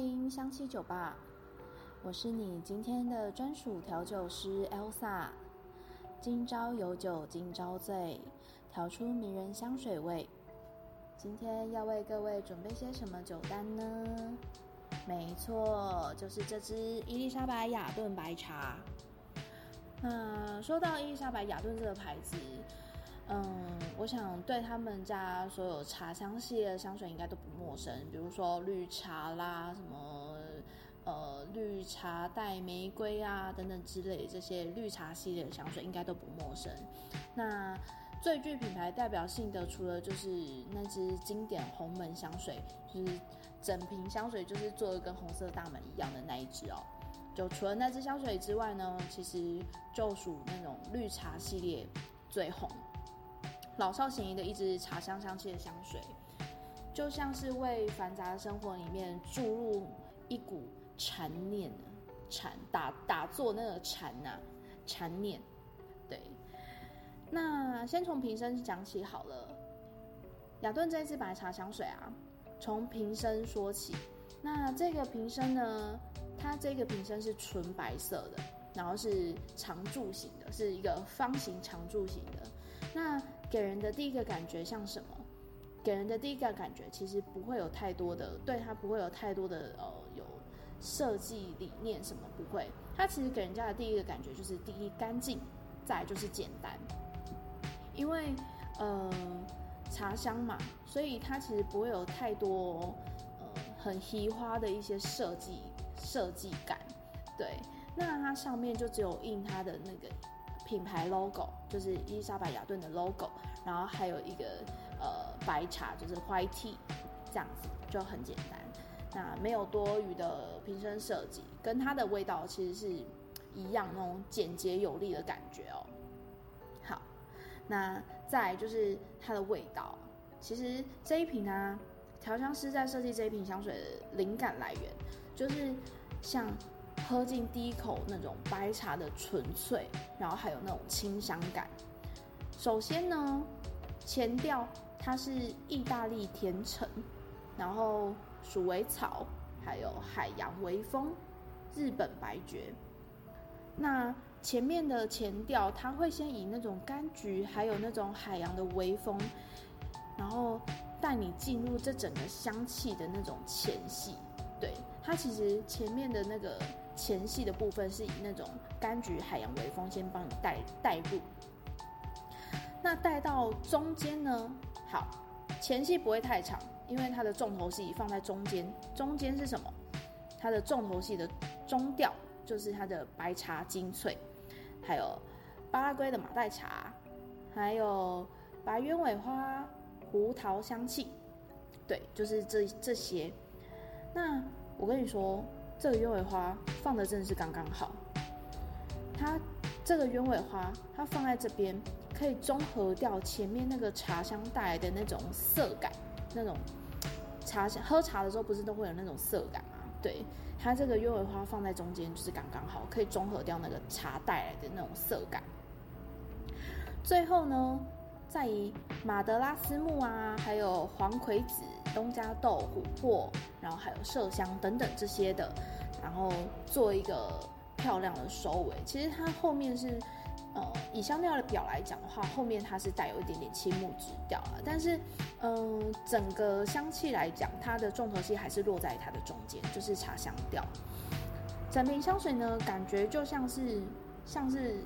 临香气酒吧，我是你今天的专属调酒师 Elsa。今朝有酒今朝醉，调出迷人香水味。今天要为各位准备些什么酒单呢？没错，就是这支伊丽莎白雅顿白茶。那说到伊丽莎白雅顿这个牌子。嗯，我想对他们家所有茶香系列的香水应该都不陌生，比如说绿茶啦，什么呃绿茶带玫瑰啊等等之类这些绿茶系列的香水应该都不陌生。那最具品牌代表性的，除了就是那支经典红门香水，就是整瓶香水就是做的跟红色大门一样的那一支哦。就除了那支香水之外呢，其实就属那种绿茶系列最红。老少咸宜的一支茶香香气的香水，就像是为繁杂的生活里面注入一股禅念禅打打坐那个禅呐，禅念。对，那先从瓶身讲起好了。雅顿这一支白茶香水啊，从瓶身说起。那这个瓶身呢，它这个瓶身是纯白色的，然后是长柱形的，是一个方形长柱形的。那给人的第一个感觉像什么？给人的第一个感觉其实不会有太多的，对它不会有太多的呃有设计理念什么不会。它其实给人家的第一个感觉就是第一干净，再就是简单。因为呃茶香嘛，所以它其实不会有太多呃很奇花的一些设计设计感。对，那它上面就只有印它的那个。品牌 logo 就是伊丽莎白雅顿的 logo，然后还有一个呃白茶就是 white tea，这样子就很简单，那没有多余的瓶身设计，跟它的味道其实是一样那种简洁有力的感觉哦。好，那再就是它的味道，其实这一瓶呢，调香师在设计这一瓶香水的灵感来源，就是像。喝进第一口那种白茶的纯粹，然后还有那种清香感。首先呢，前调它是意大利甜橙，然后鼠尾草，还有海洋微风、日本白爵。那前面的前调，它会先以那种柑橘，还有那种海洋的微风，然后带你进入这整个香气的那种前戏。它其实前面的那个。前戏的部分是以那种柑橘海洋微风先帮你带带入，那带到中间呢？好，前戏不会太长，因为它的重头戏放在中间。中间是什么？它的重头戏的中调就是它的白茶精粹，还有巴拉圭的马黛茶，还有白鸢尾花、胡桃香气。对，就是这这些。那我跟你说。这个鸢尾花放的真的是刚刚好，它这个鸢尾花它放在这边，可以中和掉前面那个茶香带来的那种涩感，那种茶香喝茶的时候不是都会有那种涩感吗？对，它这个鸢尾花放在中间就是刚刚好，可以中和掉那个茶带来的那种涩感。最后呢，在以马德拉斯木啊，还有黄葵子。东加豆、琥珀，然后还有麝香等等这些的，然后做一个漂亮的收尾。其实它后面是，呃，以香料的表来讲的话，后面它是带有一点点青木质调啊。但是，嗯，整个香气来讲，它的重头戏还是落在它的中间，就是茶香调。整瓶香水呢，感觉就像是像是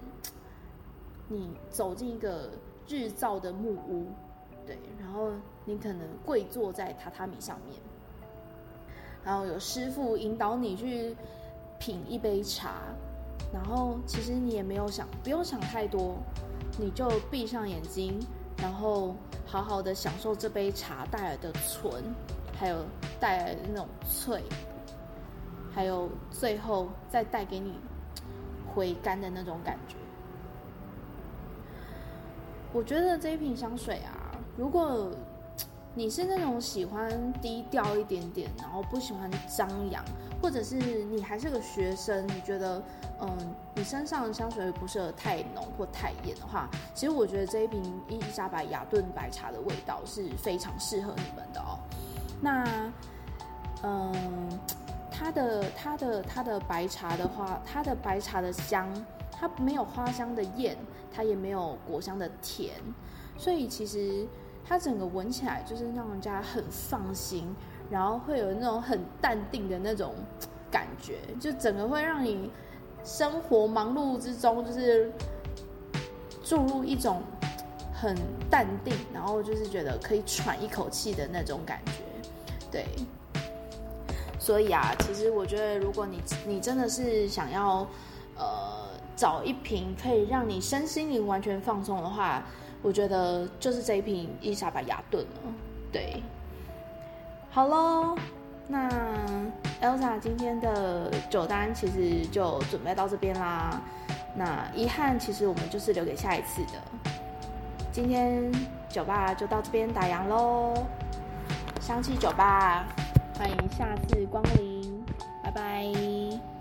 你走进一个日照的木屋。对，然后你可能跪坐在榻榻米上面，然后有师傅引导你去品一杯茶，然后其实你也没有想，不用想太多，你就闭上眼睛，然后好好的享受这杯茶带来的醇，还有带来的那种脆，还有最后再带给你回甘的那种感觉。我觉得这一瓶香水啊。如果你是那种喜欢低调一点点，然后不喜欢张扬，或者是你还是个学生，你觉得嗯，你身上的香水不适合太浓或太艳的话，其实我觉得这一瓶伊丽莎白雅顿白茶的味道是非常适合你们的哦。那嗯，它的它的它的白茶的话，它的白茶的香，它没有花香的艳，它也没有果香的甜，所以其实它整个闻起来就是让人家很放心，然后会有那种很淡定的那种感觉，就整个会让你生活忙碌之中就是注入一种很淡定，然后就是觉得可以喘一口气的那种感觉，对。所以啊，其实我觉得，如果你你真的是想要，呃，找一瓶可以让你身心灵完全放松的话，我觉得就是这一瓶伊莎白雅顿了。对，好喽，那 Elsa 今天的酒单其实就准备到这边啦。那遗憾，其实我们就是留给下一次的。今天酒吧就到这边打烊喽，香气酒吧。欢迎下次光临，拜拜。